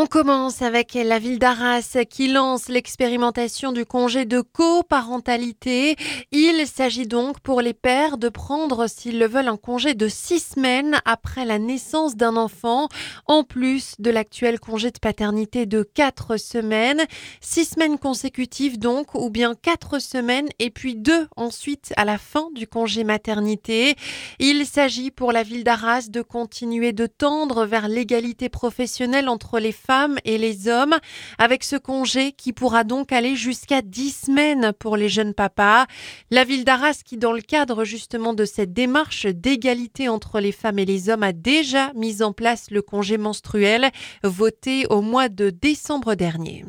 On commence avec la ville d'Arras qui lance l'expérimentation du congé de coparentalité. Il s'agit donc pour les pères de prendre, s'ils le veulent, un congé de six semaines après la naissance d'un enfant, en plus de l'actuel congé de paternité de quatre semaines. Six semaines consécutives donc, ou bien quatre semaines et puis deux ensuite à la fin du congé maternité. Il s'agit pour la ville d'Arras de continuer de tendre vers l'égalité professionnelle entre les femmes et les hommes, avec ce congé qui pourra donc aller jusqu'à 10 semaines pour les jeunes papas. La ville d'Arras qui, dans le cadre justement de cette démarche d'égalité entre les femmes et les hommes, a déjà mis en place le congé menstruel voté au mois de décembre dernier.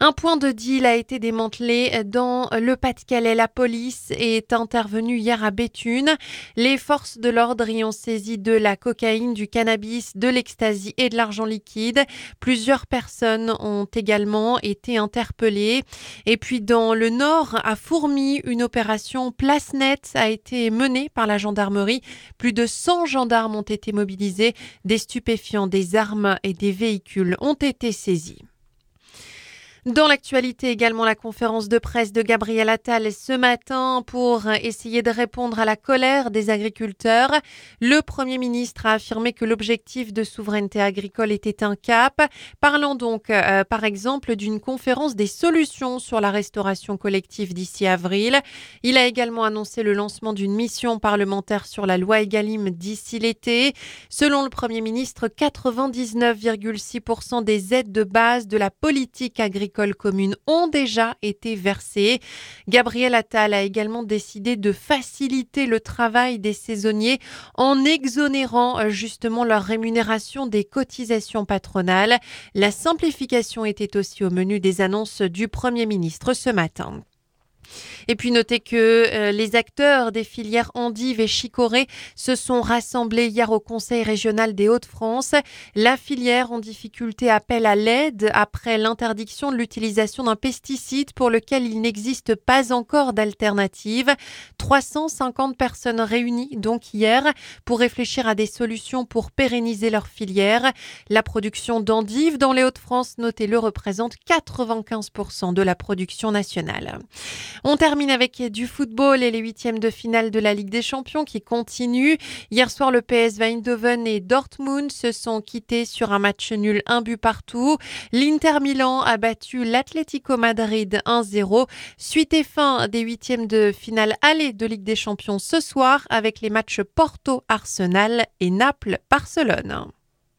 Un point de deal a été démantelé dans le Pas-de-Calais. La police est intervenue hier à Béthune. Les forces de l'ordre y ont saisi de la cocaïne, du cannabis, de l'ecstasy et de l'argent liquide. Plusieurs personnes ont également été interpellées. Et puis dans le nord, à Fourmi, une opération place nette a été menée par la gendarmerie. Plus de 100 gendarmes ont été mobilisés. Des stupéfiants, des armes et des véhicules ont été saisis. Dans l'actualité également, la conférence de presse de Gabriel Attal ce matin pour essayer de répondre à la colère des agriculteurs. Le Premier ministre a affirmé que l'objectif de souveraineté agricole était un cap. Parlons donc euh, par exemple d'une conférence des solutions sur la restauration collective d'ici avril. Il a également annoncé le lancement d'une mission parlementaire sur la loi Egalim d'ici l'été. Selon le Premier ministre, 99,6% des aides de base de la politique agricole communes ont déjà été versées. Gabriel Attal a également décidé de faciliter le travail des saisonniers en exonérant euh, justement leur rémunération des cotisations patronales. La simplification était aussi au menu des annonces du Premier ministre ce matin. Et puis notez que euh, les acteurs des filières endives et chicorée se sont rassemblés hier au Conseil régional des Hauts-de-France. La filière en difficulté appelle à l'aide après l'interdiction de l'utilisation d'un pesticide pour lequel il n'existe pas encore d'alternative. 350 personnes réunies donc hier pour réfléchir à des solutions pour pérenniser leur filière. La production d'endives dans les Hauts-de-France, notez-le, représente 95% de la production nationale. On termine avec du football et les huitièmes de finale de la Ligue des Champions qui continuent. Hier soir, le PS Eindhoven et Dortmund se sont quittés sur un match nul, un but partout. L'Inter Milan a battu l'Atlético Madrid 1-0. Suite et fin des huitièmes de finale aller de Ligue des Champions ce soir avec les matchs Porto-Arsenal et Naples-Barcelone.